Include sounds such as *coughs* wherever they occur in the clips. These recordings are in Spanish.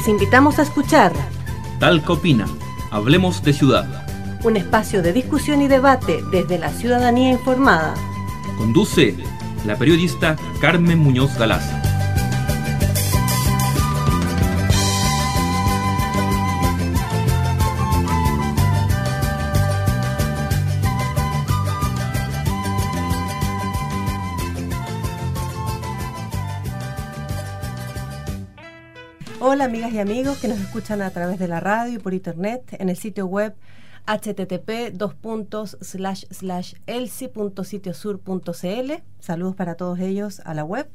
Les invitamos a escuchar Talca Opina, Hablemos de Ciudad. Un espacio de discusión y debate desde la ciudadanía informada. Conduce la periodista Carmen Muñoz Galaz. Hola amigas y amigos que nos escuchan a través de la radio y por internet en el sitio web http elsi.sitiosur.cl. Saludos para todos ellos a la web.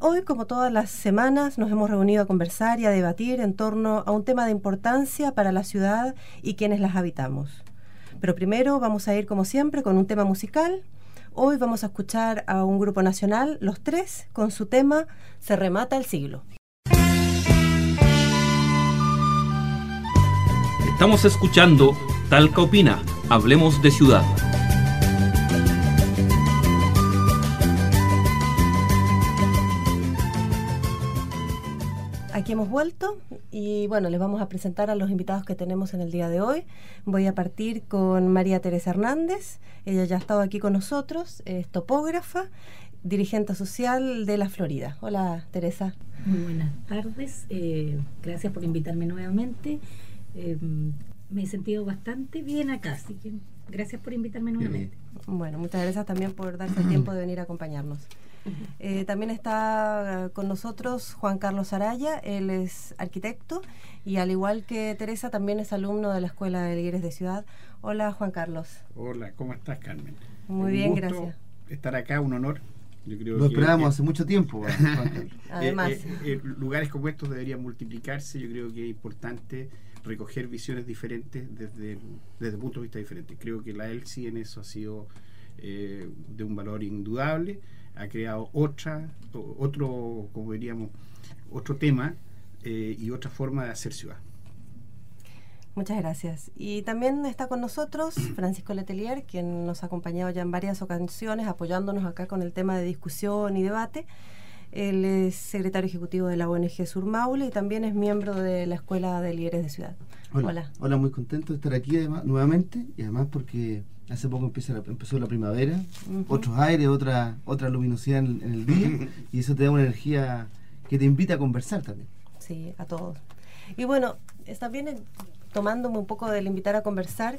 Hoy, como todas las semanas, nos hemos reunido a conversar y a debatir en torno a un tema de importancia para la ciudad y quienes las habitamos. Pero primero vamos a ir, como siempre, con un tema musical. Hoy vamos a escuchar a un grupo nacional, Los Tres, con su tema Se remata el siglo. Estamos escuchando Talca Opina, Hablemos de Ciudad. Aquí hemos vuelto y bueno, les vamos a presentar a los invitados que tenemos en el día de hoy. Voy a partir con María Teresa Hernández. Ella ya ha estado aquí con nosotros, es topógrafa, dirigente social de la Florida. Hola Teresa. Muy buenas tardes, eh, gracias por invitarme nuevamente. Eh, me he sentido bastante bien acá, así que gracias por invitarme nuevamente. Bueno, muchas gracias también por darse el *clears throat* tiempo de venir a acompañarnos. Eh, también está con nosotros Juan Carlos Araya, él es arquitecto y al igual que Teresa también es alumno de la Escuela de Ligueres de Ciudad. Hola Juan Carlos. Hola, ¿cómo estás Carmen? Muy Un bien, gusto gracias. Estar acá, un honor. Yo creo Lo esperábamos hace mucho tiempo. *laughs* Juan Carlos. Además, Eh, eh, eh, lugares como estos deberían multiplicarse. Yo creo que es importante recoger visiones diferentes desde, desde puntos de vista diferentes. Creo que la ELSI en eso ha sido eh, de un valor indudable. Ha creado otra, otro, como diríamos, otro tema eh, y otra forma de hacer ciudad. muchas gracias. Y también está con nosotros *clears throat* Francisco Letelier, quien nos ha acompañado ya en varias ocasiones apoyándonos acá con el tema de discusión y debate. Él es secretario ejecutivo de la ONG Sur Maule y también es miembro de la Escuela de Líderes de Ciudad. Hola. Hola. Hola, muy contento de estar aquí además, nuevamente y además porque hace poco empieza la- empezó la primavera, otros aires, otra, otra luminosidad en, en el día *laughs* y eso te da una energía que te invita a conversar también. Sí, a todos. Y bueno, está bien eh, tomándome un poco del invitar a conversar.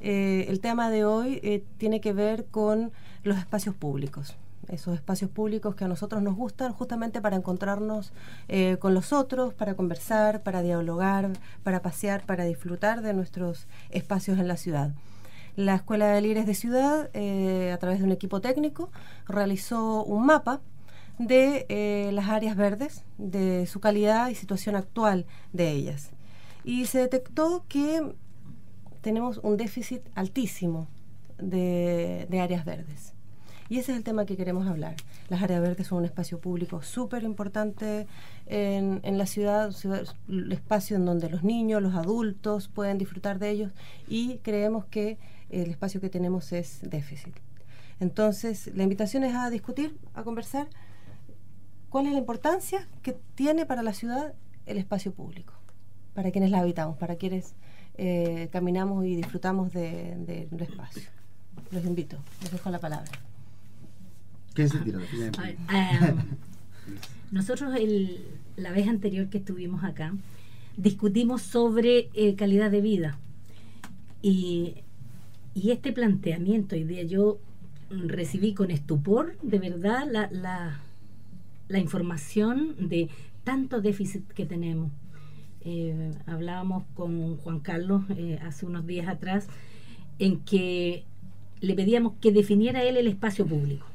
eh, el tema de hoy eh, tiene que ver con los espacios públicos. Esos espacios públicos que a nosotros nos gustan justamente para encontrarnos eh, con los otros, para conversar, para dialogar, para pasear, para disfrutar de nuestros espacios en la ciudad. La Escuela de Líderes de Ciudad, eh, a través de un equipo técnico, realizó un mapa de eh, las áreas verdes, de su calidad y situación actual de ellas. Y se detectó que tenemos un déficit altísimo de, de áreas verdes. Y ese es el tema que queremos hablar. Las áreas verdes son un espacio público súper importante en, la ciudad, ciudad- el espacio en donde los niños, los adultos pueden disfrutar de ellos y creemos que el espacio que tenemos es déficit. Entonces, la invitación es a discutir, a conversar cuál es la importancia que tiene para la ciudad el espacio público, para quienes la habitamos, para quienes eh, caminamos y disfrutamos de- de- del espacio. Los invito, les dejo la palabra. Nosotros el- la vez anterior que estuvimos acá discutimos sobre eh, calidad de vida y, y este planteamiento hoy día yo mm, recibí con estupor de verdad la, la, la información de tanto déficit que tenemos. Eh, hablábamos con Juan Carlos eh, hace unos días atrás en que le pedíamos que definiera él el espacio público.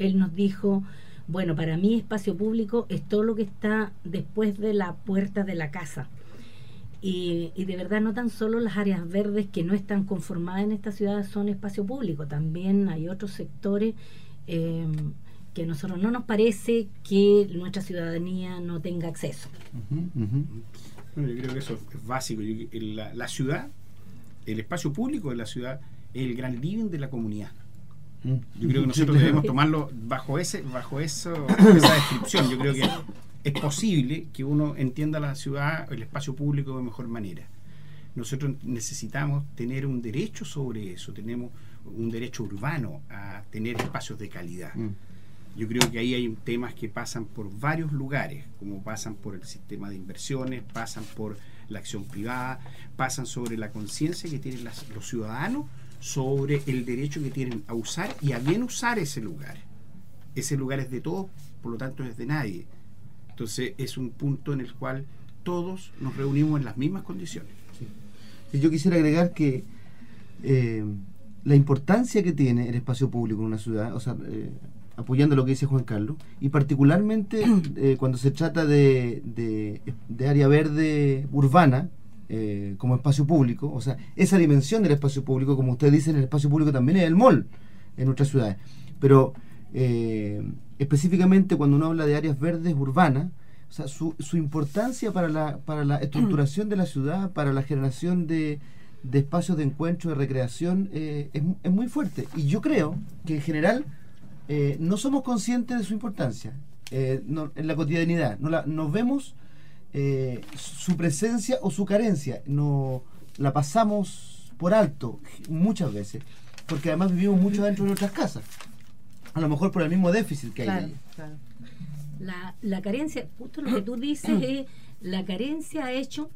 Él nos dijo, bueno, para mí espacio público es todo lo que está después de la puerta de la casa. Y, de verdad no tan solo las áreas verdes que no están conformadas en esta ciudad son espacio público, también hay otros sectores eh, que a nosotros no nos parece que nuestra ciudadanía no tenga acceso. Ujú. Bueno, yo creo que eso es básico. La ciudad, el espacio público de la ciudad, es el gran living de la comunidad. Yo creo que nosotros debemos tomarlo bajo ese, bajo eso, esa descripción. Yo creo que es posible que uno entienda la ciudad, el espacio público de mejor manera. Nosotros necesitamos tener un derecho sobre eso, tenemos un derecho urbano a tener espacios de calidad. Mm. Yo creo que ahí hay temas que pasan por varios lugares, como pasan por el sistema de inversiones, pasan por la acción privada, pasan sobre la conciencia que tienen las- los ciudadanos sobre el derecho que tienen a usar y a bien usar ese lugar. Ese lugar es de todos, por lo tanto es de nadie. Entonces es un punto en el cual todos nos reunimos en las mismas condiciones. Yo quisiera agregar que eh, la importancia que tiene el espacio público en una ciudad, eh, apoyando lo que dice Juan Carlos, y particularmente *clears throat* eh, cuando se trata de- de área verde urbana eh, como espacio público, o sea, esa dimensión del espacio público, como ustedes dicen, el espacio público también es el mall en nuestras ciudades, pero eh, específicamente cuando uno habla de áreas verdes urbanas, o sea, su, importancia para la, para la estructuración de la ciudad, para la generación de, de espacios de encuentro, de recreación, eh, es, mu- es muy fuerte. Y yo creo que en general no somos conscientes de su importancia en la cotidianidad. No vemos eh, su presencia o su carencia. No la pasamos por alto muchas veces, porque además vivimos mucho dentro de nuestras casas. A lo mejor por el mismo déficit que hay. Claro. La, la carencia, justo lo que tú dices *clears throat* es, la carencia ha hecho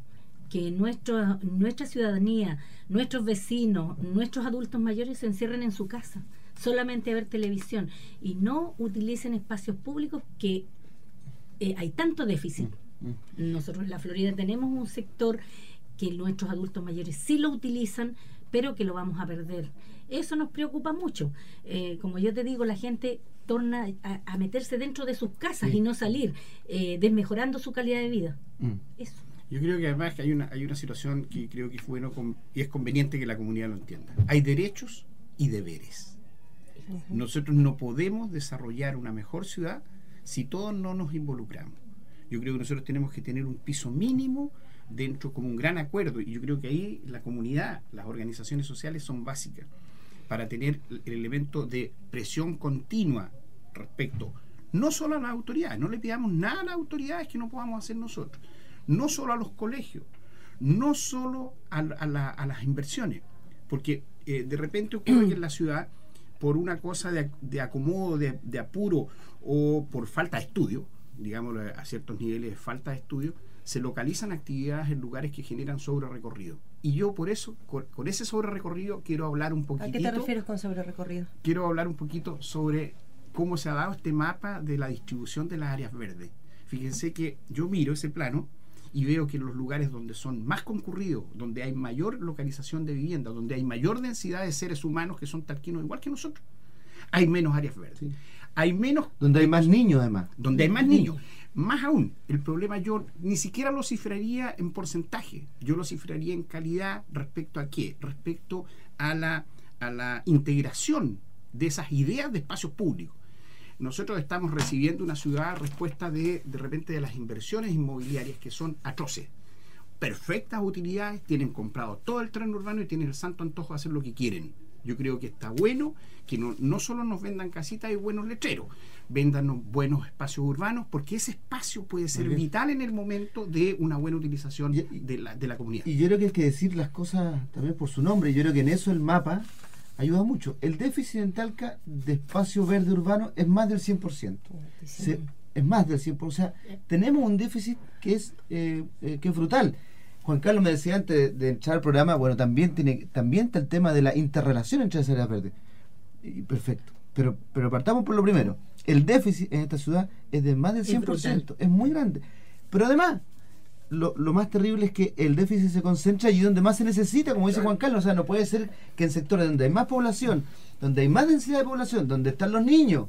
que nuestro, nuestra ciudadanía, nuestros vecinos, nuestros adultos mayores se encierren en su casa, solamente a ver televisión y no utilicen espacios públicos que eh, hay tanto déficit. Mm. Nosotros en la Florida tenemos un sector que nuestros adultos mayores sí lo utilizan, pero que lo vamos a perder. Eso nos preocupa mucho. Eh, como yo te digo, la gente torna a, a meterse dentro de sus casas Sí. y no salir, eh, desmejorando su calidad de vida. Mm. Eso. Yo creo que además que hay una, hay una situación que creo que es bueno con- y es conveniente que la comunidad lo entienda. Hay derechos y deberes. Nosotros no podemos desarrollar una mejor ciudad si todos no nos involucramos. Yo creo que nosotros tenemos que tener un piso mínimo dentro como un gran acuerdo. Y yo creo que ahí la comunidad, las organizaciones sociales son básicas para tener el elemento de presión continua respecto no solo a las autoridades, no le pidamos nada a las autoridades que no podamos hacer nosotros, no solo a los colegios, no solo a, a la- a las inversiones, porque eh, de repente ocurre que en la ciudad, por una cosa de, de acomodo, de, de apuro o por falta de estudio, digámoslo a ciertos niveles de falta de estudio, se localizan actividades en lugares que generan sobre recorrido. Y yo por eso, con, con ese sobre recorrido, quiero hablar un ¿A poquitito qué te refieres con sobre recorrido? quiero hablar un poquito sobre cómo se ha dado este mapa de la distribución de las áreas verdes. Fíjense que yo miro ese plano y veo que en los lugares donde son más concurridos, donde hay mayor localización de vivienda, donde hay mayor densidad de seres humanos que son talquinos igual que nosotros, hay menos áreas verdes. Sí. Hay menos Donde hay más niños además. donde hay más niños. Más aún, el problema yo ni siquiera lo cifraría en porcentaje, yo lo cifraría en calidad respecto a qué, respecto a la, a la integración de esas ideas de espacios públicos. Nosotros estamos recibiendo una ciudad respuesta de, de repente de las inversiones inmobiliarias que son atroces. Perfectas utilidades, tienen comprado todo el tren urbano y tienen el santo antojo de hacer lo que quieren. Yo creo que está bueno que no, no solo nos vendan casitas y buenos letreros, vendan buenos espacios urbanos, porque ese espacio puede ser vital en el momento de una buena utilización Y- de, la, de la comunidad. Y yo creo que hay que decir las cosas también por su nombre. y Yo creo que en eso el mapa ayuda mucho. El déficit en Talca de espacio verde urbano es más del 100%. Se- es más del 100%. O sea, tenemos un déficit que es, eh, eh, que es brutal. Juan Carlos me decía antes de, de entrar al programa, bueno, también tiene también está el tema de la interrelación entre las áreas verdes. Y perfecto. Pero, pero partamos por lo primero. El déficit en esta ciudad es de más del Es 100%. Es, muy grande. Pero además, lo, lo más terrible es que el déficit se concentra allí donde más se necesita, como dice Juan Carlos. O sea, no puede ser que en sectores donde hay más población, donde hay más densidad de población, donde están los niños,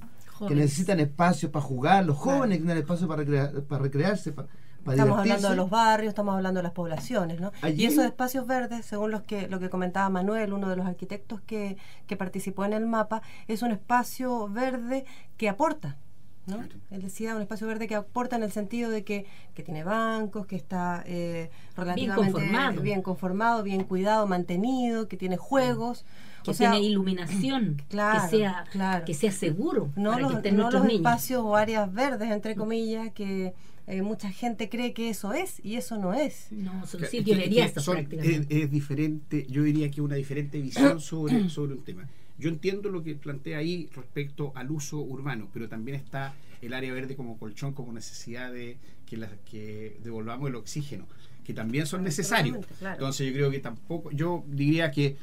que necesitan espacio para jugar, los Claro. jóvenes que necesitan espacio para, recrea- para recrearse, para Estamos divertirse. hablando de los barrios, estamos hablando de las poblaciones, ¿no? Allí- Y esos espacios verdes, según los que, lo que comentaba Manuel, uno de los arquitectos que, que participó en el mapa, es un espacio verde que aporta, ¿no? Él decía un espacio verde que aporta en el sentido de que, que tiene bancos, que está eh, relativamente bien conformado. bien cuidado, mantenido, que tiene juegos. Que tiene iluminación, que, *clears throat* sea, que sea seguro. No para los, que no los espacios o áreas verdes, entre comillas, que eh, mucha gente cree que eso es y eso no es. No, son sitios prácticamente. Es, diferente, yo diría que una diferente visión sobre, *clears throat* sobre un tema. Yo entiendo lo que plantea ahí respecto al uso urbano, pero también está el área verde como colchón, como necesidad de que, la, que devolvamos el oxígeno, que también son necesarios. Entonces yo creo que tampoco, yo diría que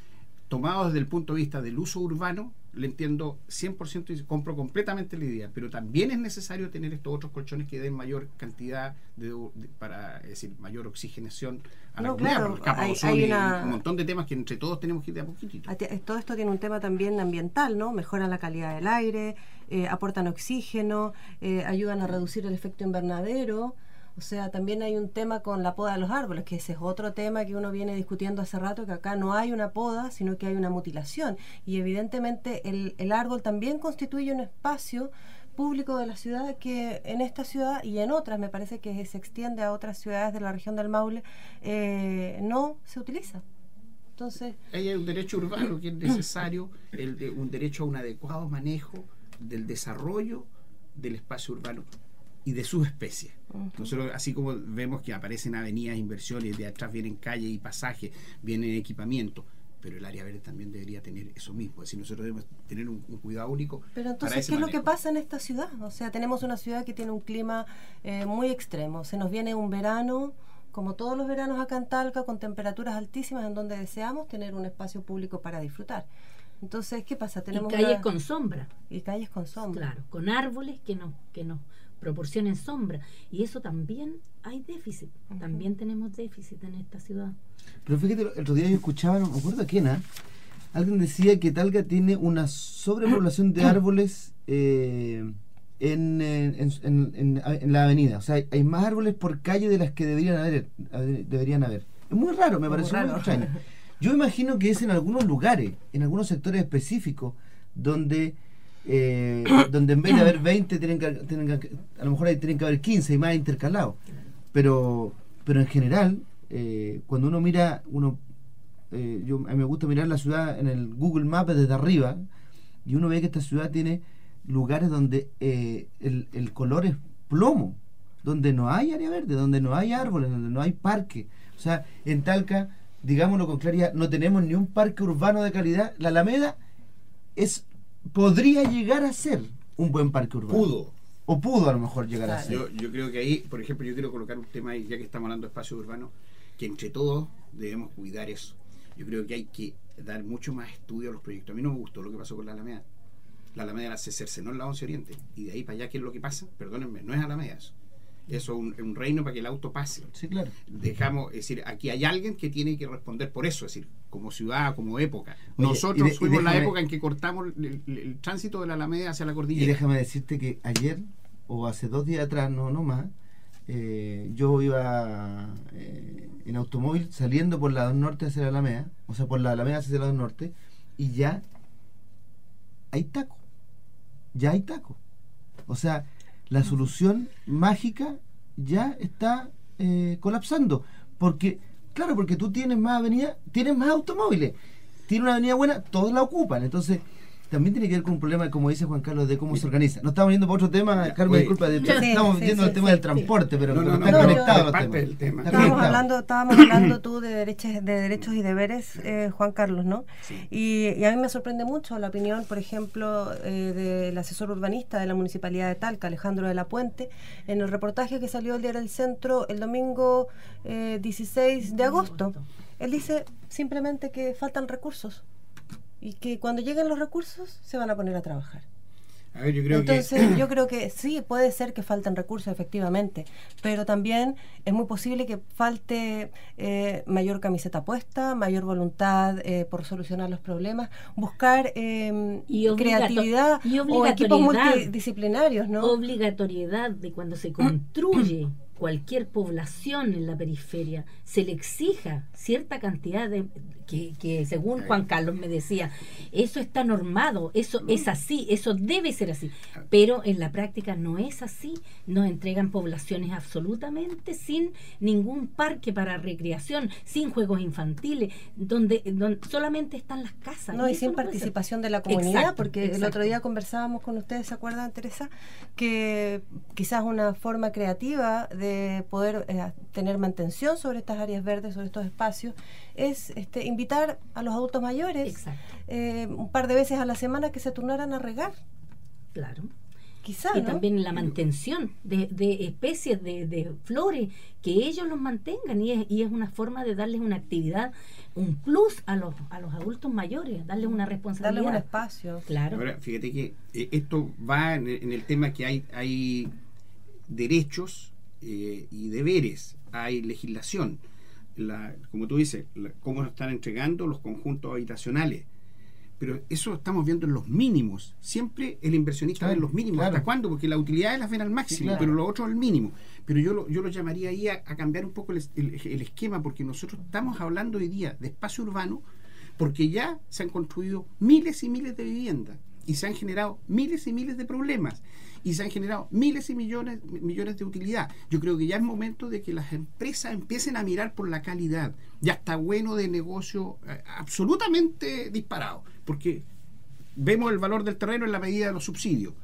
tomado desde el punto de vista del uso urbano, le entiendo 100% y compro completamente la idea, pero también es necesario tener estos otros colchones que den mayor cantidad de, para decir mayor oxigenación a la claro, hay, un montón de temas que entre todos tenemos que ir de a poquitito. Todo esto tiene un tema también ambiental, ¿no? Mejoran la calidad del aire, eh, aportan oxígeno, eh, ayudan a reducir el efecto invernadero. O sea, también hay un tema con la poda de los árboles, que ese es otro tema que uno viene discutiendo hace rato, que acá no hay una poda, sino que hay una mutilación. Y evidentemente el, el árbol también constituye un espacio público de la ciudad que en esta ciudad y en otras, me parece que se extiende a otras ciudades de la región del Maule, eh, no se utiliza. Entonces, hay un derecho urbano que es necesario, el un derecho a un adecuado manejo del desarrollo del espacio urbano y de sus especies. Nosotros, así como vemos que aparecen avenidas, inversiones, de atrás vienen calles y pasajes, vienen equipamiento, pero el área verde también debería tener eso mismo. Es decir, nosotros debemos tener un, cuidado único. Pero entonces, ¿qué es lo que pasa en esta ciudad? O sea, tenemos una ciudad que tiene un clima eh, muy extremo. Se nos viene un verano, como todos los veranos acá en Talca, con temperaturas altísimas en donde deseamos tener un espacio público para disfrutar. Entonces, ¿qué pasa? Tenemos y calles con sombra. Y calles con sombra. Claro, con árboles que no, que no proporcionen sombra. Y eso también hay déficit. También tenemos déficit en esta ciudad. Pero fíjate, el otro día yo escuchaba, no me acuerdo a quién, ¿ah? alguien decía que Talca tiene una sobrepoblación de *clears throat* árboles eh, en, en, la avenida. O sea, hay, más árboles por calle de las que deberían haber. Deberían haber. Es muy raro, me parece muy extraño. Yo imagino que es en algunos lugares, en algunos sectores específicos, donde eh, *coughs* donde en vez de haber 20 tienen que, tienen que, a lo mejor hay, tienen que haber 15 y más intercalados. Pero, pero en general, eh, cuando uno mira, uno eh, yo, a mí me gusta mirar la ciudad en el Google Maps desde arriba y uno ve que esta ciudad tiene lugares donde el, el color es plomo, donde no hay área verde, donde no hay árboles, donde no hay parque. O sea, en Talca, digámoslo con claridad, no tenemos ni un parque urbano de calidad. La Alameda es podría llegar a ser un buen parque urbano. Pudo. O pudo a lo mejor llegar a ser. Yo, yo, creo que ahí, por ejemplo, yo quiero colocar un tema ahí, ya que estamos hablando de espacio urbano, que entre todos debemos cuidar eso. Yo creo que hay que dar mucho más estudio a los proyectos. A mí no me gustó lo que pasó con la Alameda. La Alameda la se cercenó en la 11 Oriente. Y de ahí para allá, ¿qué es lo que pasa? Perdónenme, no es Alameda eso eso es un, reino para que el auto pase. Sí, claro. Dejamos, es decir, aquí hay alguien que tiene que responder por eso, es decir, como ciudad, como época. Nosotros fuimos la época en que cortamos el, tránsito de la Alameda hacia la cordillera. Y déjame decirte que ayer, o hace dos días atrás, no, no más, eh, yo iba eh, en automóvil saliendo por la norte hacia la Alameda, o sea, por la Alameda hacia el lado norte, y ya hay taco. Ya hay taco. O sea, la solución mágica ya está eh, colapsando. Porque, claro, porque tú tienes más avenidas, tienes más automóviles. Tiene una avenida buena, todos la ocupan. Entonces, también tiene que ver con un problema, como dice Juan Carlos, de cómo se organiza. No estamos yendo por otro tema, Carmen, disculpa, estamos viendo el tema del transporte, pero no, están conectados los temas. Estábamos hablando, estábamos hablando tú de derechos, de derechos y deberes, eh, Juan Carlos, ¿no? Y, a mí me sorprende mucho la opinión, por ejemplo, eh, del asesor urbanista de la Municipalidad de Talca, Alejandro de la Puente, en el reportaje que salió el día del centro el domingo 16 eh, de agosto. Él dice simplemente que faltan recursos y que cuando lleguen los recursos se van a poner a trabajar. Entonces, *coughs* yo creo que sí, puede ser que falten recursos, efectivamente, pero también es muy posible que falte eh, mayor camiseta puesta, mayor voluntad eh, por solucionar los problemas, buscar em, creatividad y o equipos multidisciplinarios, ¿no? Obligatoriedad de cuando se construye *coughs* cualquier población en la periferia se le exija cierta cantidad de que, según Juan Carlos me decía, eso está normado, eso es así, eso debe ser así, pero en la práctica no es así, nos entregan poblaciones absolutamente sin ningún parque para recreación, sin juegos infantiles, donde, solamente están las casas. No, y, sin participación de la comunidad, porque el otro día conversábamos con ustedes, ¿se acuerdan, Teresa? Que quizás una forma creativa de poder eh, tener mantención sobre estas áreas verdes, sobre estos espacios, es este, invitar a los adultos mayores eh, un par de veces a la semana que se turnaran a regar. Claro. Quizá, y también la mantención de, especies de, flores, que ellos los mantengan y es, y es una forma de darles una actividad, un plus a los, a los adultos mayores, darles una responsabilidad. Darles un espacio. Claro. Ahora, fíjate que eh, esto va en, el tema que hay, hay derechos eh, y deberes, hay legislación la, como tú dices, cómo están entregando los conjuntos habitacionales. Pero eso estamos viendo en los mínimos. Siempre el inversionista ve en los mínimos. ¿Hasta cuándo? Porque la utilidad las ven al máximo, pero lo otro al mínimo. Pero yo lo, yo lo llamaría ahí a, cambiar un poco el, el, esquema, porque nosotros estamos hablando hoy día de espacio urbano, porque ya se han construido miles y miles de viviendas y se han generado miles y miles de problemas y se han generado miles y millones, millones de utilidad. Yo creo que ya es momento de que las empresas empiecen a mirar por la calidad. Ya está bueno de negocio eh, absolutamente disparado, porque vemos el valor del terreno en la medida de los subsidios.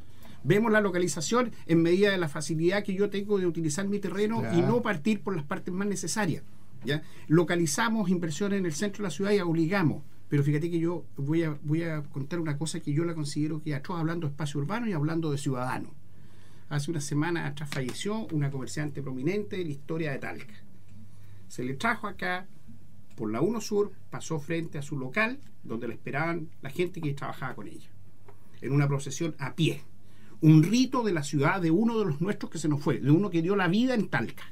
Vemos la localización en medida de la facilidad que yo tengo de utilizar mi terreno y no partir por las partes más necesarias. ¿ya? Localizamos inversiones en el centro de la ciudad y obligamos pero fíjate que yo voy a, voy a contar una cosa que yo la considero que atroz hablando de espacio urbano y hablando de ciudadanos. Hace una semana atrás falleció una comerciante prominente de la historia de Talca. Se le trajo acá por la 1 Sur, pasó frente a su local, donde le esperaban la gente que trabajaba con ella, en una procesión a pie. Un rito de la ciudad de uno de los nuestros que se nos fue, de uno que dio la vida en Talca.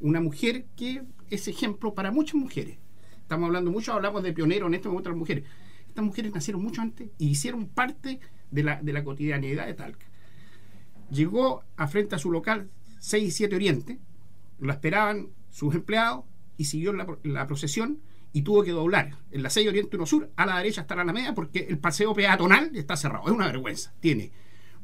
Una mujer que es ejemplo para muchas mujeres Estamos hablando mucho, hablamos de pioneros en esto con otras mujeres. Estas mujeres nacieron mucho antes y hicieron parte de la, de la cotidianidad de Talca. Llegó a frente a su local 6 y 7 Oriente, lo esperaban sus empleados y siguió la, procesión y tuvo que doblar en la 6 Oriente 1 Sur a la derecha hasta la media porque el paseo peatonal está cerrado. Es una vergüenza. Tiene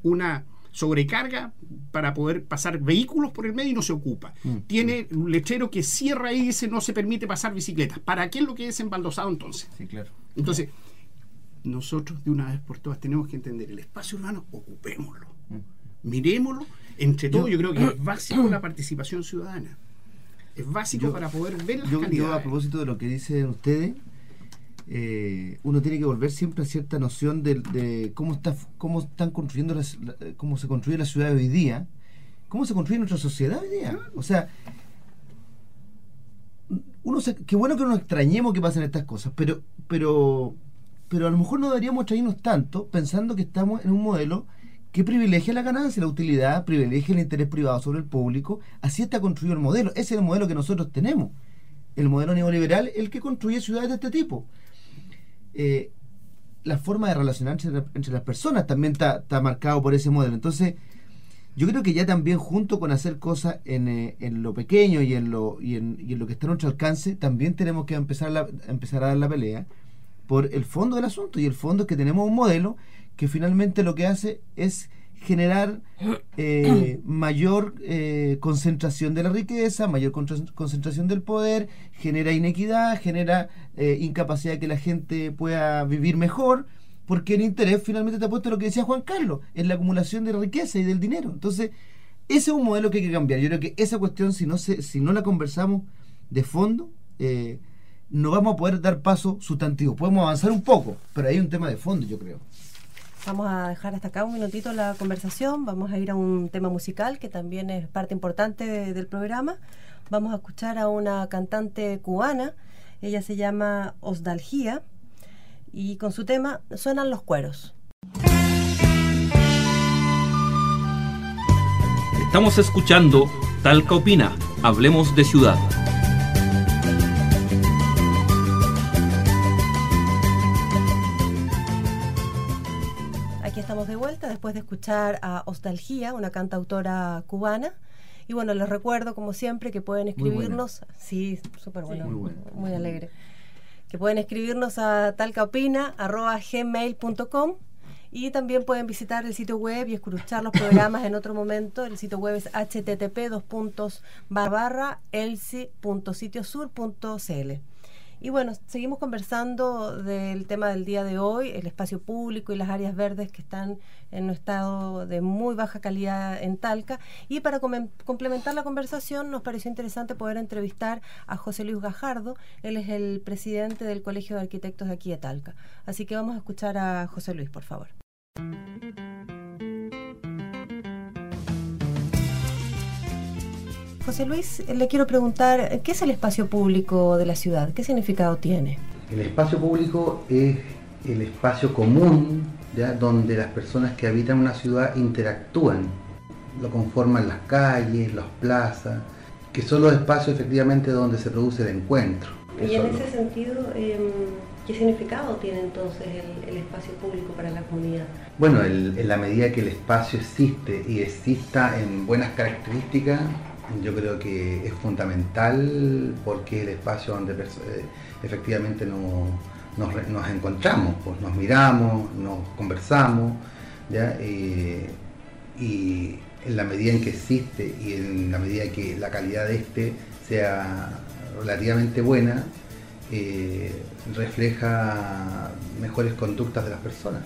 una sobrecarga para poder pasar vehículos por el medio y no se ocupa. Mm, Tiene un lechero que cierra y dice no se permite pasar bicicletas. ¿Para qué es lo que es embaldosado entonces? Sí, claro. Entonces, nosotros de una vez por todas tenemos que entender el espacio urbano, ocupémoslo. Mm. Miremoslo entre todos. Yo, creo que es *clears throat* básico la participación ciudadana. Es básico para poder ver las yo, a propósito de lo que dicen ustedes, eh, uno tiene que volver siempre a cierta noción de, cómo está cómo están construyendo cómo se construye la ciudad hoy día cómo se construye nuestra sociedad hoy día o sea uno qué bueno que no nos extrañemos que pasen estas cosas pero pero pero a lo mejor no deberíamos extrañarnos tanto pensando que estamos en un modelo que privilegia la ganancia, la utilidad, privilegia el interés privado sobre el público. Así está construido el modelo. Ese es el modelo que nosotros tenemos. El modelo neoliberal, el que construye ciudades de este tipo. Eh, la forma de relacionarse entre, las personas también está, marcado por ese modelo. Entonces, yo creo que ya también junto con hacer cosas en, eh, lo pequeño y en lo, y en, lo que está a nuestro alcance, también tenemos que empezar, la, empezar a dar la pelea por el fondo del asunto. Y el fondo es que tenemos un modelo que finalmente lo que hace es generar eh, *clears throat* mayor eh, concentración de la riqueza, mayor concentración del poder, genera inequidad, genera eh, incapacidad de que la gente pueda vivir mejor, porque el interés finalmente te ha puesto lo que decía Juan Carlos, en la acumulación de riqueza y del dinero. Entonces, ese es un modelo que hay que cambiar. Yo creo que esa cuestión, si no, se, si no la conversamos de fondo, no vamos a poder dar paso sustantivo. Podemos avanzar un poco, pero hay un tema de fondo, yo creo. Vamos a dejar hasta acá un minutito la conversación, vamos a ir a un tema musical que también es parte importante del programa. Vamos a escuchar a una cantante cubana, ella se llama Osdalgía y con su tema Suenan los cueros. Estamos escuchando Talca Opina, Hablemos de Ciudad. Después de escuchar a Ostalgía, una cantautora cubana, Y bueno, les recuerdo, como siempre, que pueden escribirnos. Sí, súper bueno, muy, alegre. Que pueden escribirnos a talcaopina.gmail.com y también pueden visitar el sitio web y escuchar los programas en otro momento. El sitio web es http elsi.sitiosur.cl. Y bueno, seguimos conversando del tema del día de hoy, el espacio público y las áreas verdes que están en un estado de muy baja calidad en Talca. Y para complementar la conversación, nos pareció interesante poder entrevistar a José Luis Gajardo. Él es el presidente del Colegio de Arquitectos de aquí de Talca. Así que vamos a escuchar a José Luis, por favor. José Luis, le quiero preguntar, ¿qué es el espacio público de la ciudad? ¿Qué significado tiene? El espacio público es el espacio común ¿ya? donde las personas que habitan una ciudad interactúan. Lo conforman las calles, las plazas, que son los espacios efectivamente donde se produce el encuentro. Y en ese sentido, em, ¿qué significado tiene entonces el, espacio público para la comunidad? Bueno, en la medida que el espacio existe y exista en buenas características, yo creo que es fundamental porque el espacio donde eh, efectivamente nos, encontramos, pues nos miramos, nos conversamos, eh, y en la medida en que existe y en la medida en que la calidad de este sea relativamente buena, eh, refleja mejores conductas de las personas.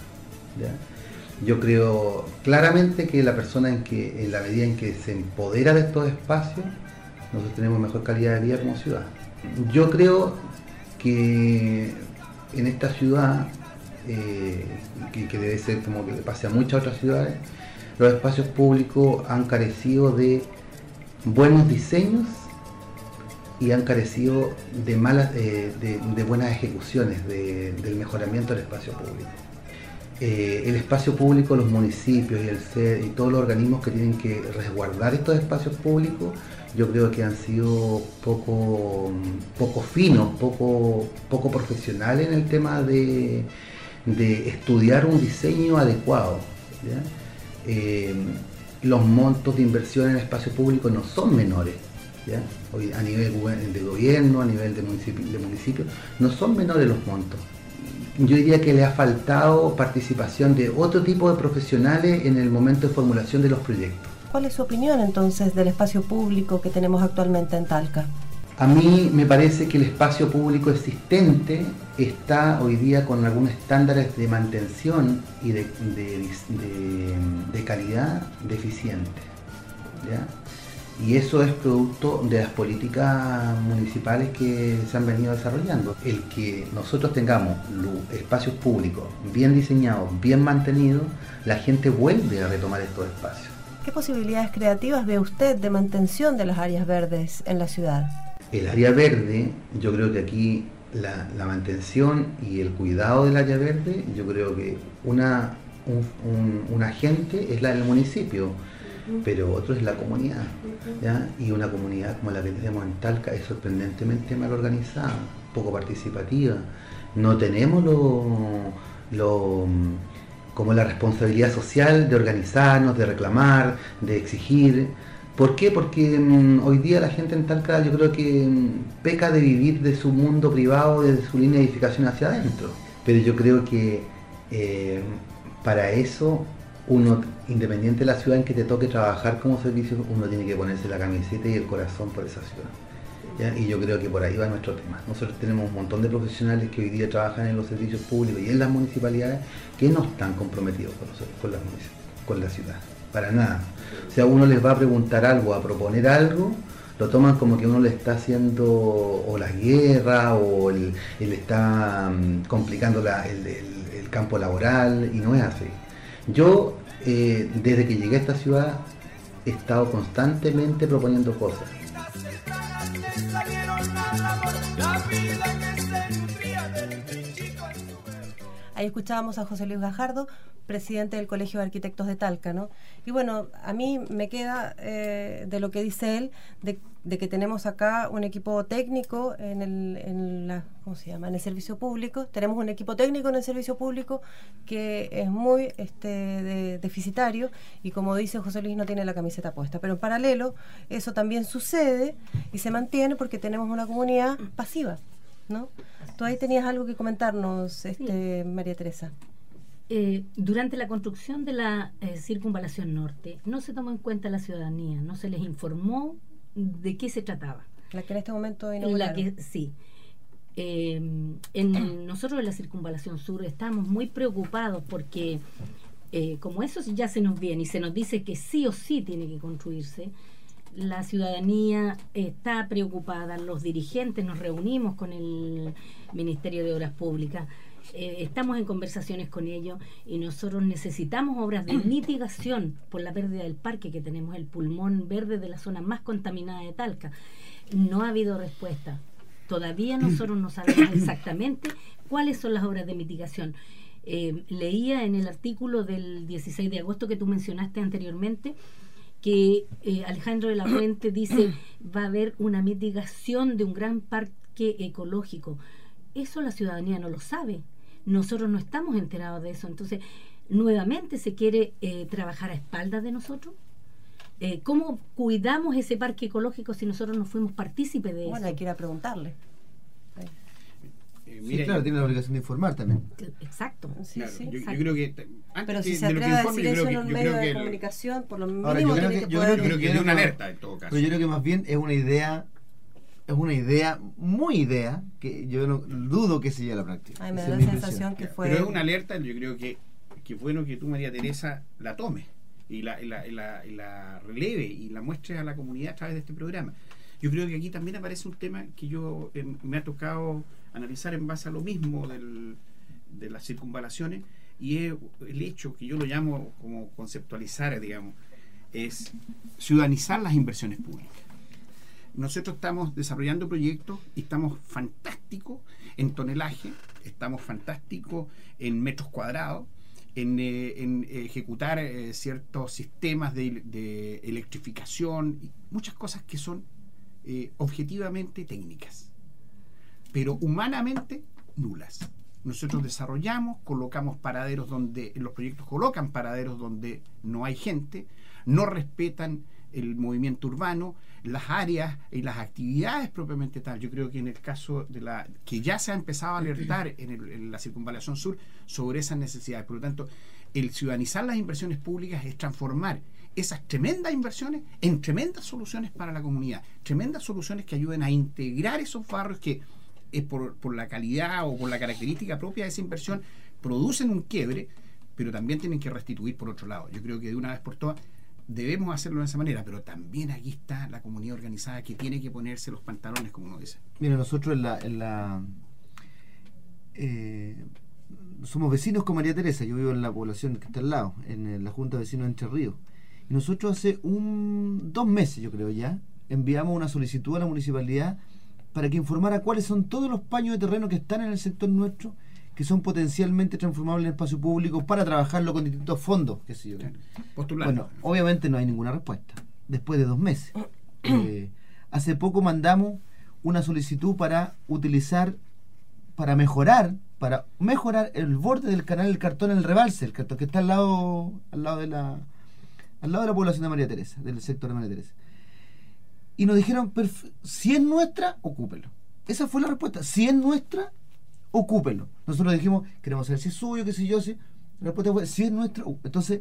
Yo creo claramente que la persona en que, en la medida en que se empodera de estos espacios, nosotros tenemos mejor calidad de vida como ciudad. Yo creo que en esta ciudad, eh, que, debe ser como que le pase a muchas otras ciudades, los espacios públicos han carecido de buenos diseños y han carecido de malas, eh, de, buenas ejecuciones del mejoramiento del espacio público. Eh, el espacio público, los municipios y el CED y todos los organismos que tienen que resguardar estos espacios públicos, yo creo que han sido poco, poco finos, poco, poco profesionales en el tema de, estudiar un diseño adecuado. Eh, los montos de inversión en espacio público no son menores. Hoy, a nivel de gobierno, a nivel de municipio, de municipio, no son menores los montos yo diría que le ha faltado participación de otro tipo de profesionales en el momento de formulación de los proyectos. ¿Cuál es su opinión entonces del espacio público que tenemos actualmente en Talca? A mí me parece que el espacio público existente está hoy día con algunos estándares de mantención y de, de calidad deficientes. ¿ya? Y eso es producto de las políticas municipales que se han venido desarrollando. El que nosotros tengamos espacios públicos bien diseñados, bien mantenidos, la gente vuelve a retomar estos espacios. ¿Qué posibilidades creativas ve usted de mantención de las áreas verdes en la ciudad? El área verde, yo creo que aquí la, mantención y el cuidado del área verde, yo creo que una, un agente es la del municipio pero otro es la comunidad. Y una comunidad como la que tenemos en Talca es sorprendentemente mal organizada, poco participativa. No tenemos lo, como la responsabilidad social de organizarnos, de reclamar, de exigir. ¿Por qué? Porque mm, hoy día la gente en Talca yo creo que mm, peca de vivir de su mundo privado, de su línea de edificación hacia adentro. Pero yo creo que eh, para eso uno, independiente de la ciudad en que te toque trabajar como servicio, uno tiene que ponerse la camiseta y el corazón por esa ciudad. Y yo creo que por ahí va nuestro tema. Nosotros tenemos un montón de profesionales que hoy día trabajan en los servicios públicos y en las municipalidades que no están comprometidos con, nosotros, con, la, con la ciudad, para nada. O sea, uno les va a preguntar algo, a proponer algo, lo toman como que uno le está haciendo o la guerra o le está mm, complicando el campo laboral y no es así. Yo, eh, desde que llegué a esta ciudad, he estado constantemente proponiendo cosas. Ahí escuchábamos a José Luis Gajardo, presidente del Colegio de Arquitectos de Talca, ¿no? Y bueno, a mí me queda eh, de lo que dice él, de, que tenemos acá un equipo técnico en el, ¿cómo se llama? En el servicio público. Tenemos un equipo técnico en el servicio público que es muy este, deficitario y como dice José Luis no tiene la camiseta puesta. Pero en paralelo eso también sucede y se mantiene porque tenemos una comunidad pasiva, ¿no? Tú ahí tenías algo que comentarnos, este, María Teresa. Eh, durante la construcción de la eh, circunvalación norte no se tomó en cuenta la ciudadanía, no se les informó de qué se trataba. La que en este momento La que, sí. Eh, en, *clears throat* nosotros en la circunvalación sur estamos muy preocupados porque como eso ya se nos viene y se nos dice que sí o sí tiene que construirse, la ciudadanía está preocupada, los dirigentes nos reunimos con el Ministerio de Obras Públicas eh, estamos en conversaciones con ellos y nosotros necesitamos obras de *clears throat* mitigación por la pérdida del parque que tenemos, el pulmón verde de la zona más contaminada de Talca. No ha habido respuesta. Todavía *clears throat* nosotros no sabemos exactamente cuáles son las obras de mitigación. Eh, leía en el artículo del 16 de agosto que tú mencionaste anteriormente que eh, Alejandro de la Fuente dice *clears throat* va a haber una mitigación de un gran parque ecológico. Eso la ciudadanía no lo sabe nosotros no estamos enterados de eso. Entonces, nuevamente se quiere eh, trabajar a espaldas de nosotros. Eh, ¿Cómo cuidamos ese parque ecológico si nosotros no fuimos partícipes de eso? Bueno, hay que ir a preguntarle. Eh, claro, tiene la obligación de informar también. Exacto. Sí, sí, yo, creo que pero si se atreve a decir eso en un medio de comunicación, por lo mínimo tiene que, yo creo que, es una alerta en todo caso. Pero yo creo que más bien es una idea es una idea, muy idea, que yo no dudo que se lleve a la práctica. Ay, me da la sensación que fue... Pero es una alerta, yo creo que, que bueno que tú, María Teresa, la tomes y la, y la, y la, releve y la muestres a la comunidad a través de este programa. Yo creo que aquí también aparece un tema que yo eh, me ha tocado analizar en base a lo mismo de las circunvalaciones y es el hecho que yo lo llamo como conceptualizar, digamos, es ciudadanizar las inversiones públicas. Nosotros estamos desarrollando proyectos y estamos fantásticos en tonelaje, estamos fantásticos en metros cuadrados, en, eh, ejecutar eh, ciertos sistemas de, electrificación, y muchas cosas que son eh, objetivamente técnicas, pero humanamente nulas. Nosotros desarrollamos, colocamos paraderos donde, los proyectos colocan paraderos donde no hay gente, no respetan el movimiento urbano, las áreas y las actividades propiamente tal. Yo creo que en el caso de la que ya se ha empezado a alertar en, la circunvalación sur sobre esas necesidades. Por lo tanto, el ciudadanizar las inversiones públicas es transformar esas tremendas inversiones en tremendas soluciones para la comunidad, tremendas soluciones que ayuden a integrar esos barrios que es por, por la calidad o por la característica propia de esa inversión producen un quiebre, pero también tienen que restituir por otro lado. Yo creo que de una vez por todas debemos hacerlo de esa manera, pero también aquí está la comunidad organizada que tiene que ponerse los pantalones, como uno dice. Mira, nosotros en la... En la eh, somos vecinos con María Teresa, yo vivo en la población que está al lado, en la Junta de Vecinos de Entre Ríos. Y nosotros hace un dos meses, yo creo ya, enviamos una solicitud a la municipalidad para que informara cuáles son todos los paños de terreno que están en el sector nuestro que son potencialmente transformables en espacio público para trabajarlo con distintos fondos, qué sé yo. Bueno, obviamente no hay ninguna respuesta, después de dos meses. *clears throat* Eh, hace poco mandamos una solicitud para utilizar, para mejorar, para mejorar el borde del canal del cartón en el rebalse, el cartón que está al lado, al lado de la al lado de la población de María Teresa, del sector de María Teresa. Y nos dijeron, si es nuestra, ocúpelo. Esa fue la respuesta. Si es nuestra, ocúpenlo. Nosotros dijimos, queremos saber si es suyo, qué sé yo, si. La respuesta fue, si es nuestro. Uh, entonces,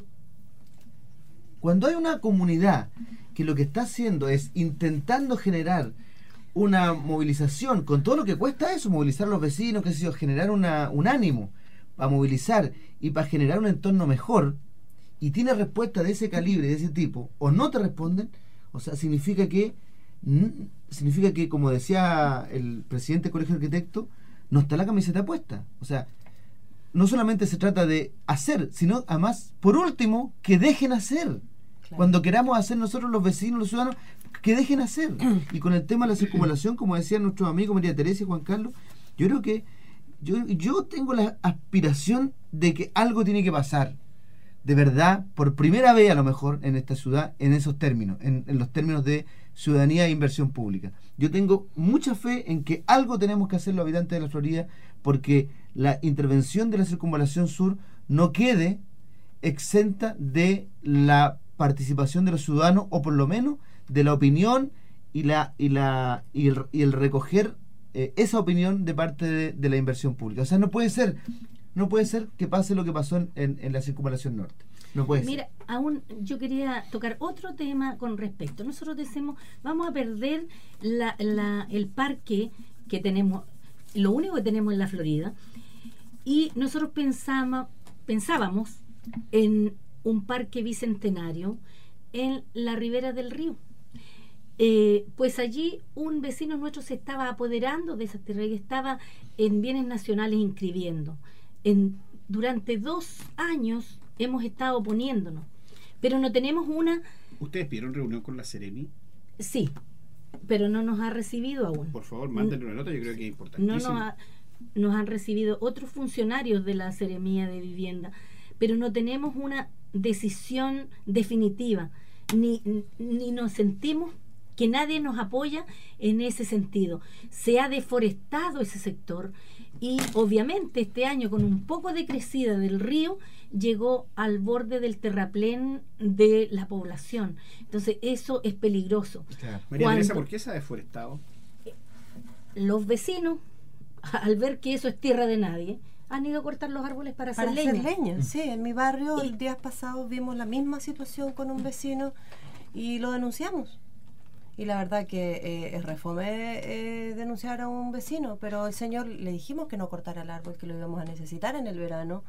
cuando hay una comunidad que lo que está haciendo es intentando generar una movilización, con todo lo que cuesta eso, movilizar a los vecinos, qué sé yo, generar una, un ánimo para movilizar y para generar un entorno mejor, y tiene respuesta de ese calibre, de ese tipo, o no te responden, o sea, significa que, significa que, como decía el presidente del Colegio de Arquitectos, no está la camiseta puesta. O sea, no solamente se trata de hacer, sino además, por último, que dejen hacer. Cuando queramos hacer nosotros los vecinos, los ciudadanos, que dejen hacer. Y con el tema de la circulación, como decían nuestros amigos María Teresa y Juan Carlos, yo creo que Yo, yo tengo la aspiración de que algo tiene que pasar, de verdad, por primera vez a lo mejor en esta ciudad, en esos términos, en, los términos de ciudadanía e inversión pública. Yo tengo mucha fe en que algo tenemos que hacer los habitantes de la Florida porque la intervención de la circunvalación sur no quede exenta de la participación de los ciudadanos o por lo menos de la opinión y la y la y el, y el recoger eh, esa opinión de parte de, de, la inversión pública. O sea, no puede ser no puede ser que pase lo que pasó en, en, en la circunvalación norte. No puede Mira, ser. aún yo quería tocar otro tema con respecto. Nosotros decimos, vamos a perder la, la, el parque que tenemos, lo único que tenemos en la Florida, y nosotros pensamos, pensábamos en un parque bicentenario en la ribera del río. Eh, pues allí un vecino nuestro se estaba apoderando de esa tierra y estaba en bienes nacionales inscribiendo. En, durante dos años hemos estado oponiéndonos, pero no tenemos una... ¿Ustedes pidieron reunión con la Ceremi? Sí, pero no nos ha recibido aún. Por favor, mándenle una nota, yo creo que es importante. No nos, ha, nos han recibido otros funcionarios de la Seremía de Vivienda, pero no tenemos una decisión definitiva, ni, ni nos sentimos que nadie nos apoya en ese sentido. Se ha deforestado ese sector y obviamente este año con un poco de crecida del río llegó al borde del terraplén de la población. Entonces eso es peligroso. Claro. María Cuando, Teresa, ¿por qué se ha deforestado? Los vecinos, *laughs* al ver que eso es tierra de nadie, han ido a cortar los árboles para, para hacer, hacer leña. leña. Sí, en mi barrio el día pasado vimos la misma situación con un vecino y lo denunciamos. Y la verdad que eh, es refome eh, denunciar a un vecino, pero el señor le dijimos que no cortara el árbol, que lo íbamos a necesitar en el verano.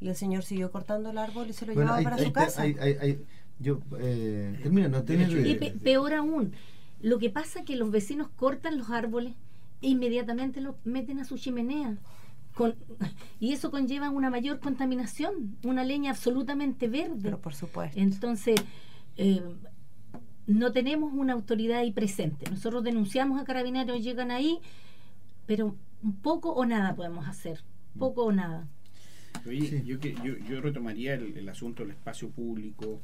Y el señor siguió cortando el árbol y se lo bueno, llevaba hay, para hay, su casa. Hay, yo, eh, termina, no tiene y pe peor aún, lo que pasa es que los vecinos cortan los árboles e inmediatamente los meten a su chimenea. Con, *laughs* y eso conlleva una mayor contaminación, una leña absolutamente verde. Pero por supuesto. Entonces, eh, no tenemos una autoridad ahí presente. Nosotros denunciamos a carabineros, llegan ahí, pero poco o nada podemos hacer, poco o nada. Oye, sí. yo, yo, yo, retomaría el, el, asunto del espacio público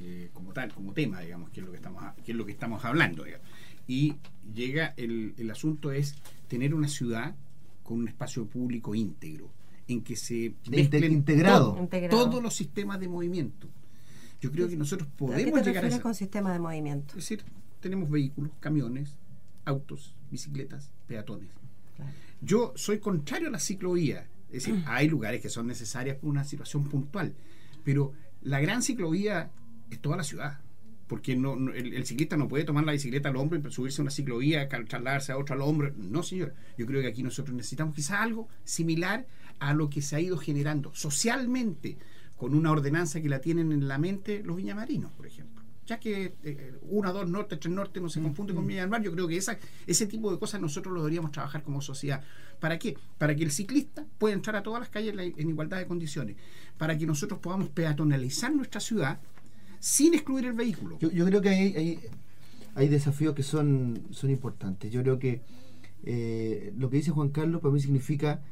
eh, como tal, como tema, digamos, que es lo que estamos, que es lo que estamos hablando. Digamos. Y llega el, el asunto es tener una ciudad con un espacio público íntegro, en que se mezclen integrado. Todo, integrado. todos los sistemas de movimiento. Yo creo que nosotros podemos ¿A qué te llegar a esa... con sistema de movimiento? Es decir, tenemos vehículos, camiones, autos, bicicletas, peatones. Claro. Yo soy contrario a la ciclovía. Es decir, *clears throat* hay lugares que son necesarias por una situación puntual, pero la gran ciclovía es toda la ciudad. Porque no, no el, el, ciclista no puede tomar la bicicleta al hombro y subirse a una ciclovía, trasladarse a otra al hombro. No, señor. Yo creo que aquí nosotros necesitamos quizás algo similar a lo que se ha ido generando socialmente con una ordenanza que la tienen en la mente los viñamarinos, por ejemplo. Ya que eh, una, dos norte, tres norte no se confunde con Viña del Mar, yo creo que esa, ese tipo de cosas nosotros lo deberíamos trabajar como sociedad. ¿Para qué? Para que el ciclista pueda entrar a todas las calles en igualdad de condiciones. Para que nosotros podamos peatonalizar nuestra ciudad sin excluir el vehículo. Yo, yo creo que hay, hay, hay, desafíos que son, son importantes. Yo creo que eh, lo que dice Juan Carlos para mí significa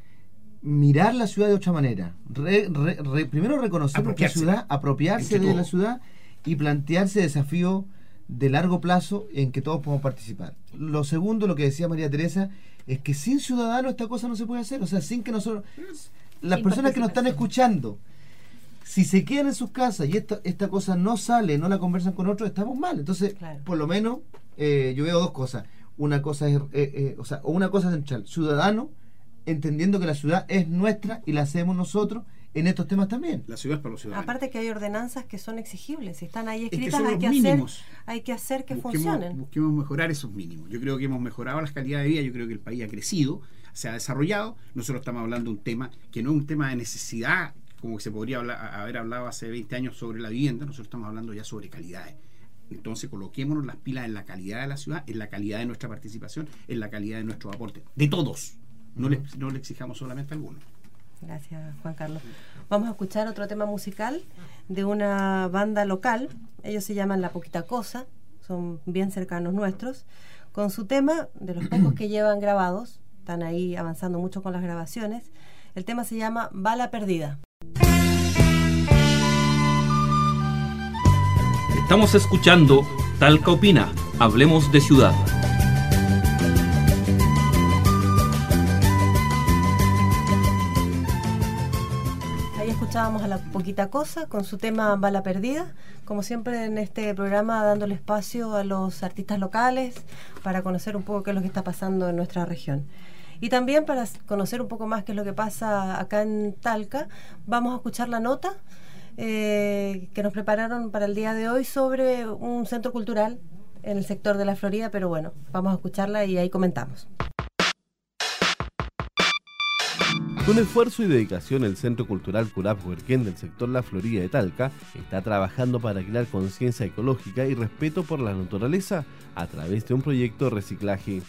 mirar la ciudad de otra manera. Re, re, re, primero reconocer nuestra ciudad, apropiarse de la ciudad y plantearse desafíos de largo plazo en que todos podamos participar. Lo segundo, lo que decía María Teresa, es que sin ciudadanos esta cosa no se puede hacer. O sea, sin que nosotros... Las sin personas que nos están escuchando, si se quedan en sus casas y esta, esta cosa no sale, no la conversan con otros, estamos mal. Entonces, claro. por lo menos, eh, yo veo dos cosas. Una cosa es, eh, eh, o sea, una cosa central, ciudadano, entendiendo que la ciudad es nuestra y la hacemos nosotros en estos temas también. La ciudad es para los ciudadanos. Aparte que hay ordenanzas que son exigibles, si están ahí escritas, es que hay, que hacer, hay que hacer que busquemos, funcionen. Busquemos mejorar esos mínimos. Yo creo que hemos mejorado las calidades de vida, yo creo que el país ha crecido, se ha desarrollado. Nosotros estamos hablando de un tema que no es un tema de necesidad, como que se podría hablar, haber hablado hace 20 años sobre la vivienda, nosotros estamos hablando ya sobre calidades. Entonces coloquémonos las pilas en la calidad de la ciudad, en la calidad de nuestra participación, en la calidad de nuestro aporte, de todos. No le, no le exijamos solamente a algunos. Gracias, Juan Carlos. Vamos a escuchar otro tema musical de una banda local. Ellos se llaman La Poquita Cosa, son bien cercanos nuestros, con su tema, de los pocos que llevan grabados, están ahí avanzando mucho con las grabaciones. El tema se llama Bala Perdida. Estamos escuchando Talca Opina, Hablemos de Ciudad. Escuchábamos a la poquita cosa con su tema Bala Perdida, como siempre en este programa dándole espacio a los artistas locales para conocer un poco qué es lo que está pasando en nuestra región. Y también para conocer un poco más qué es lo que pasa acá en Talca, vamos a escuchar la nota eh, que nos prepararon para el día de hoy sobre un centro cultural en el sector de la Florida, pero bueno, vamos a escucharla y ahí comentamos. Con esfuerzo y dedicación, el Centro Cultural Curap Huerquén del sector La Florida de Talca está trabajando para crear conciencia ecológica y respeto por la naturaleza a través de un proyecto de reciclaje.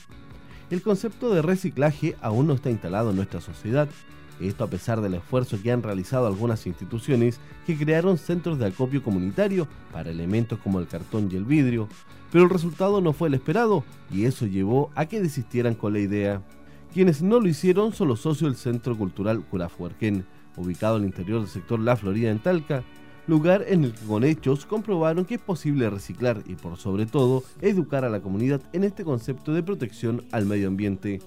El concepto de reciclaje aún no está instalado en nuestra sociedad, esto a pesar del esfuerzo que han realizado algunas instituciones que crearon centros de acopio comunitario para elementos como el cartón y el vidrio, pero el resultado no fue el esperado y eso llevó a que desistieran con la idea. Quienes no lo hicieron son los socios del Centro Cultural Curafuerquén, ubicado al interior del sector La Florida en Talca, lugar en el que con hechos comprobaron que es posible reciclar y por sobre todo educar a la comunidad en este concepto de protección al medio ambiente.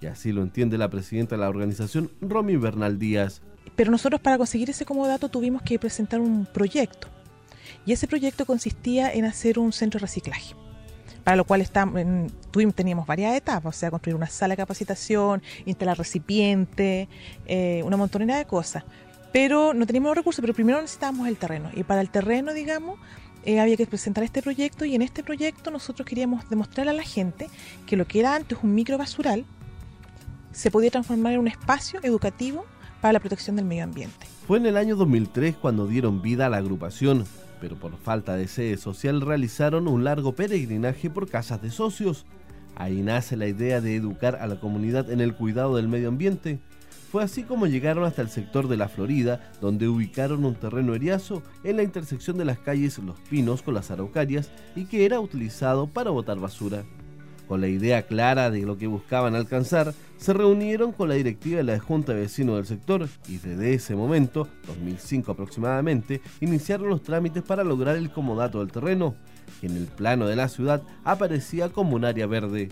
Y así lo entiende la presidenta de la organización, Romy Bernal Díaz. Pero nosotros para conseguir ese comodato tuvimos que presentar un proyecto. Y ese proyecto consistía en hacer un centro de reciclaje para lo cual teníamos varias etapas, o sea, construir una sala de capacitación, instalar recipiente, eh, una montonera de cosas. Pero no teníamos los recursos, pero primero necesitábamos el terreno. Y para el terreno, digamos, eh, había que presentar este proyecto y en este proyecto nosotros queríamos demostrar a la gente que lo que era antes un micro basural se podía transformar en un espacio educativo para la protección del medio ambiente. Fue en el año 2003 cuando dieron vida a la agrupación pero por falta de sede social realizaron un largo peregrinaje por casas de socios. Ahí nace la idea de educar a la comunidad en el cuidado del medio ambiente. Fue así como llegaron hasta el sector de la Florida, donde ubicaron un terreno eriazo en la intersección de las calles Los Pinos con las Araucarias y que era utilizado para botar basura. Con la idea clara de lo que buscaban alcanzar, se reunieron con la directiva de la Junta de Vecinos del sector y desde ese momento, 2005 aproximadamente, iniciaron los trámites para lograr el comodato del terreno, que en el plano de la ciudad aparecía como un área verde.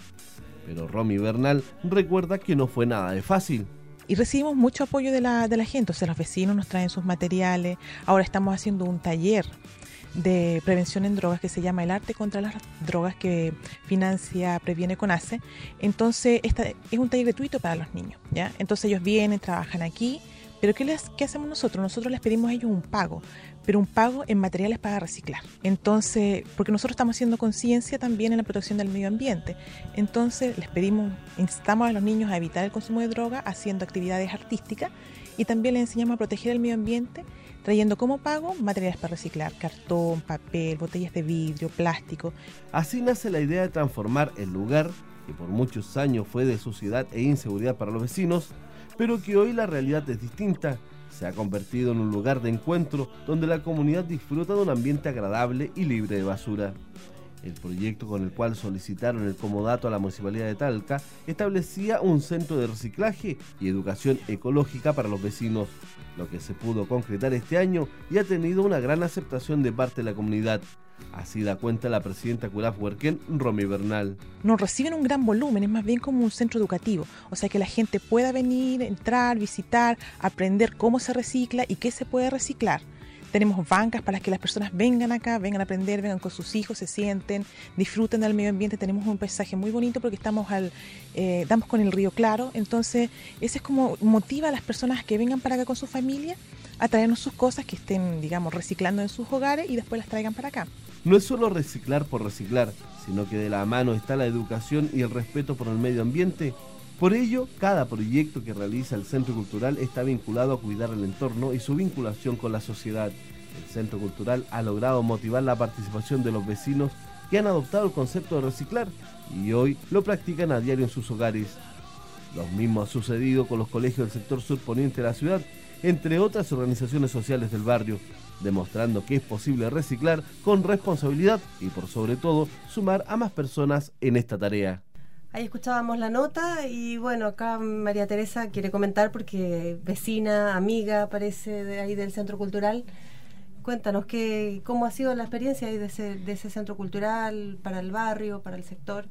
Pero Romy Bernal recuerda que no fue nada de fácil. Y recibimos mucho apoyo de la, de la gente, o sea, los vecinos nos traen sus materiales, ahora estamos haciendo un taller de prevención en drogas que se llama El arte contra las drogas que financia Previene Conace. Entonces, esta es un taller gratuito para los niños, ¿ya? Entonces ellos vienen, trabajan aquí, pero ¿qué, les, ¿qué hacemos nosotros? Nosotros les pedimos a ellos un pago, pero un pago en materiales para reciclar. Entonces, porque nosotros estamos haciendo conciencia también en la protección del medio ambiente. Entonces, les pedimos, instamos a los niños a evitar el consumo de droga haciendo actividades artísticas y también les enseñamos a proteger el medio ambiente trayendo como pago materiales para reciclar, cartón, papel, botellas de vidrio, plástico. Así nace la idea de transformar el lugar, que por muchos años fue de suciedad e inseguridad para los vecinos, pero que hoy la realidad es distinta. Se ha convertido en un lugar de encuentro donde la comunidad disfruta de un ambiente agradable y libre de basura. El proyecto con el cual solicitaron el comodato a la Municipalidad de Talca establecía un centro de reciclaje y educación ecológica para los vecinos, lo que se pudo concretar este año y ha tenido una gran aceptación de parte de la comunidad. Así da cuenta la presidenta Curaf Huerquén, Romy Bernal. No reciben un gran volumen, es más bien como un centro educativo, o sea que la gente pueda venir, entrar, visitar, aprender cómo se recicla y qué se puede reciclar. Tenemos bancas para que las personas vengan acá, vengan a aprender, vengan con sus hijos, se sienten, disfruten del medio ambiente. Tenemos un paisaje muy bonito porque estamos eh, damos con el río claro. Entonces, ese es como motiva a las personas que vengan para acá con su familia a traernos sus cosas que estén, digamos, reciclando en sus hogares y después las traigan para acá. No es solo reciclar por reciclar, sino que de la mano está la educación y el respeto por el medio ambiente. Por ello, cada proyecto que realiza el Centro Cultural está vinculado a cuidar el entorno y su vinculación con la sociedad. El Centro Cultural ha logrado motivar la participación de los vecinos que han adoptado el concepto de reciclar y hoy lo practican a diario en sus hogares. Lo mismo ha sucedido con los colegios del sector sur poniente de la ciudad, entre otras organizaciones sociales del barrio, demostrando que es posible reciclar con responsabilidad y por sobre todo sumar a más personas en esta tarea. Ahí escuchábamos la nota y bueno, acá María Teresa quiere comentar porque vecina, amiga, parece de ahí del Centro Cultural. Cuéntanos qué, cómo ha sido la experiencia ahí de ese, de ese centro cultural para el barrio, para el sector.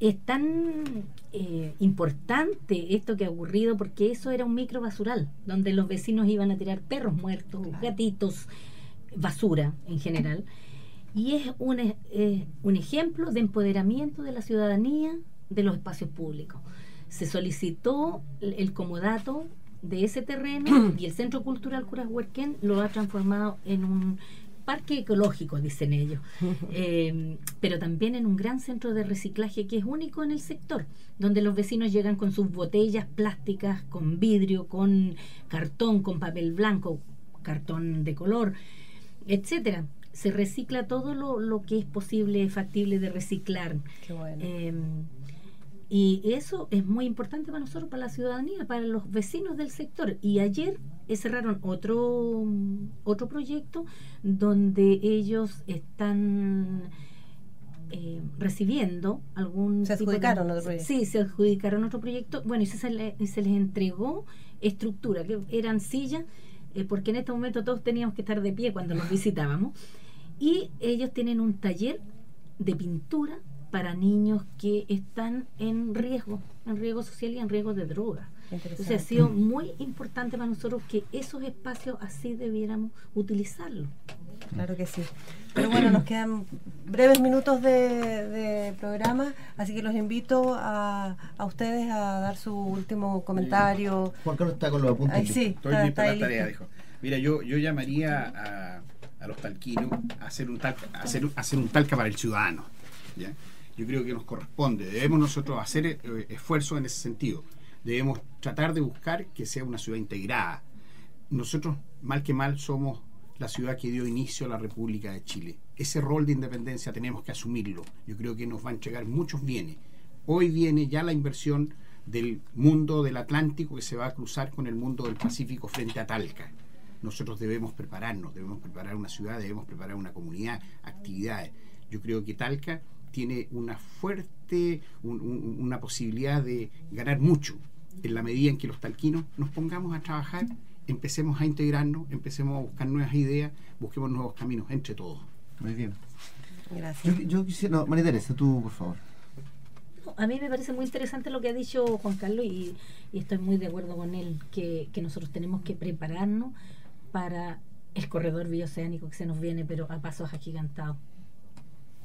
Es tan eh, importante esto que ha ocurrido porque eso era un micro basural, donde los vecinos iban a tirar perros muertos, gatitos, basura en general. Y es un, eh, un ejemplo de empoderamiento de la ciudadanía de los espacios públicos. Se solicitó el, comodato de ese terreno *clears throat* y el Centro Cultural Curas Huerquén lo ha transformado en un parque ecológico, dicen ellos, *laughs* eh, pero también en un gran centro de reciclaje que es único en el sector, donde los vecinos llegan con sus botellas plásticas, con vidrio, con cartón, con papel blanco, cartón de color, etcétera se recicla todo lo, lo, que es posible, factible de reciclar. Em, y eso es muy importante para nosotros, para la ciudadanía, para los vecinos del sector. Y ayer eh, cerraron otro, otro proyecto donde ellos están eh, recibiendo algún... Se adjudicaron otro proyecto. Sí, se adjudicaron otro proyecto. Bueno, y se, se, les entregó estructura, que eran sillas, eh, porque en este momento todos teníamos que estar de pie cuando nos *laughs* visitábamos. Y ellos tienen un taller de pintura para niños que están en riesgo, en riesgo social y en riesgo de droga. Entonces ha sido muy importante para nosotros que esos espacios así debiéramos utilizarlos. Claro que sí. Pero bueno, nos quedan breves minutos de, programa, así que los invito a, a, ustedes a dar su último comentario. Juan Carlos está con los apuntes. sí, Estoy está, está tarea, dijo. Mira, yo, yo llamaría a a los talquinos hacer un, talca, hacer, hacer un talca para el ciudadano. Yo creo que nos corresponde, debemos nosotros hacer eh, esfuerzos en ese sentido. Debemos tratar de buscar que sea una ciudad integrada. Nosotros, mal que mal, somos la ciudad que dio inicio a la República de Chile. Ese rol de independencia tenemos que asumirlo. Yo creo que nos van a llegar muchos bienes. Hoy viene ya la inversión del mundo del Atlántico que se va a cruzar con el mundo del Pacífico frente a Talca nosotros debemos prepararnos, debemos preparar una ciudad, debemos preparar una comunidad, actividades. Yo creo que Talca tiene una fuerte, una posibilidad de ganar mucho en la medida en que los talquinos nos pongamos a trabajar, empecemos a integrarnos, empecemos a buscar nuevas ideas, busquemos nuevos caminos entre todos. Muy bien. Gracias. Yo, quisiera, no, María Teresa, tú por favor. A mí me parece muy interesante lo que ha dicho Juan Carlos y, estoy muy de acuerdo con él, que, que nosotros tenemos que prepararnos para el corredor bioceánico que se nos viene, pero a pasos agigantados.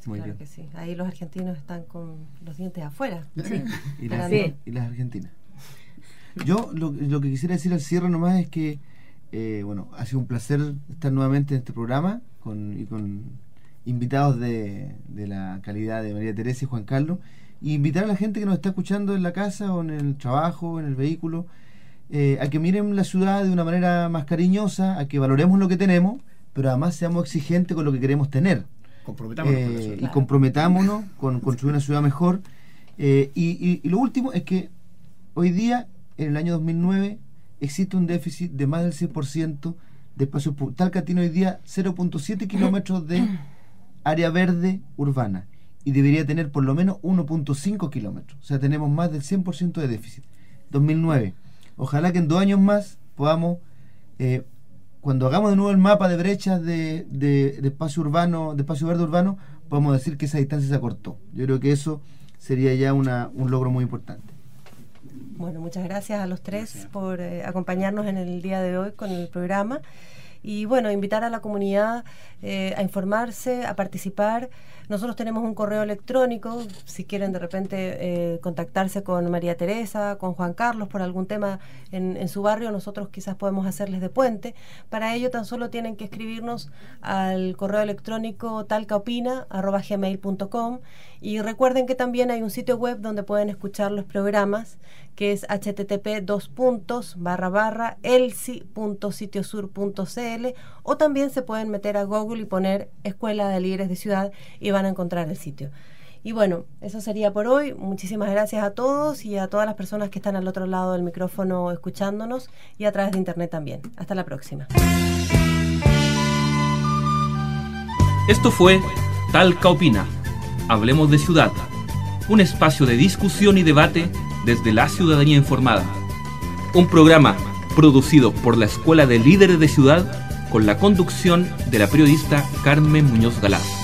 Muy claro que sí. Ahí los argentinos están con los dientes afuera. *clears throat* y, las, y, las, argentinas. Yo lo, lo, que quisiera decir al cierre nomás es que, eh, bueno, ha sido un placer estar nuevamente en este programa con, y con invitados de, de la calidad de María Teresa y Juan Carlos. Y invitar a la gente que nos está escuchando en la casa o en el trabajo, en el vehículo, eh, a que miren la ciudad de una manera más cariñosa, a que valoremos lo que tenemos, pero además seamos exigentes con lo que queremos tener. Comprometámonos eh, Y comprometámonos con construir una ciudad mejor. Eh, y, lo último es que hoy día, en el año 2009, existe un déficit de más del 100% de espacio público. Talca tiene hoy día 0.7 *laughs* kilómetros de área verde urbana y debería tener por lo menos 1.5 kilómetros. O sea, tenemos más del 100% de déficit. 2009. Ojalá que en dos años más podamos, eh, cuando hagamos de nuevo el mapa de brechas de, de, espacio urbano, de espacio verde urbano, podamos decir que esa distancia se acortó. Yo creo que eso sería ya una, un logro muy importante. Bueno, muchas gracias a los tres por eh, acompañarnos en el día de hoy con el programa. Y bueno, invitar a la comunidad eh, a informarse, a participar. Nosotros tenemos un correo electrónico, si quieren de repente eh, contactarse con María Teresa, con Juan Carlos por algún tema en, su barrio, nosotros quizás podemos hacerles de puente. Para ello tan solo tienen que escribirnos al correo electrónico talcaopina.gmail.com y recuerden que también hay un sitio web donde pueden escuchar los programas que es http dos puntos barra barra o también se pueden meter a Google y poner Escuela de Líderes de Ciudad y van a encontrar el sitio. Y bueno, eso sería por hoy. Muchísimas gracias a todos y a todas las personas que están al otro lado del micrófono escuchándonos y a través de internet también. Hasta la próxima. Esto fue Talca Opina. Hablemos de ciudad un espacio de discusión y debate desde la ciudadanía informada. Un programa producido por la Escuela de Líderes de Ciudad con la conducción de la periodista Carmen Muñoz Galás.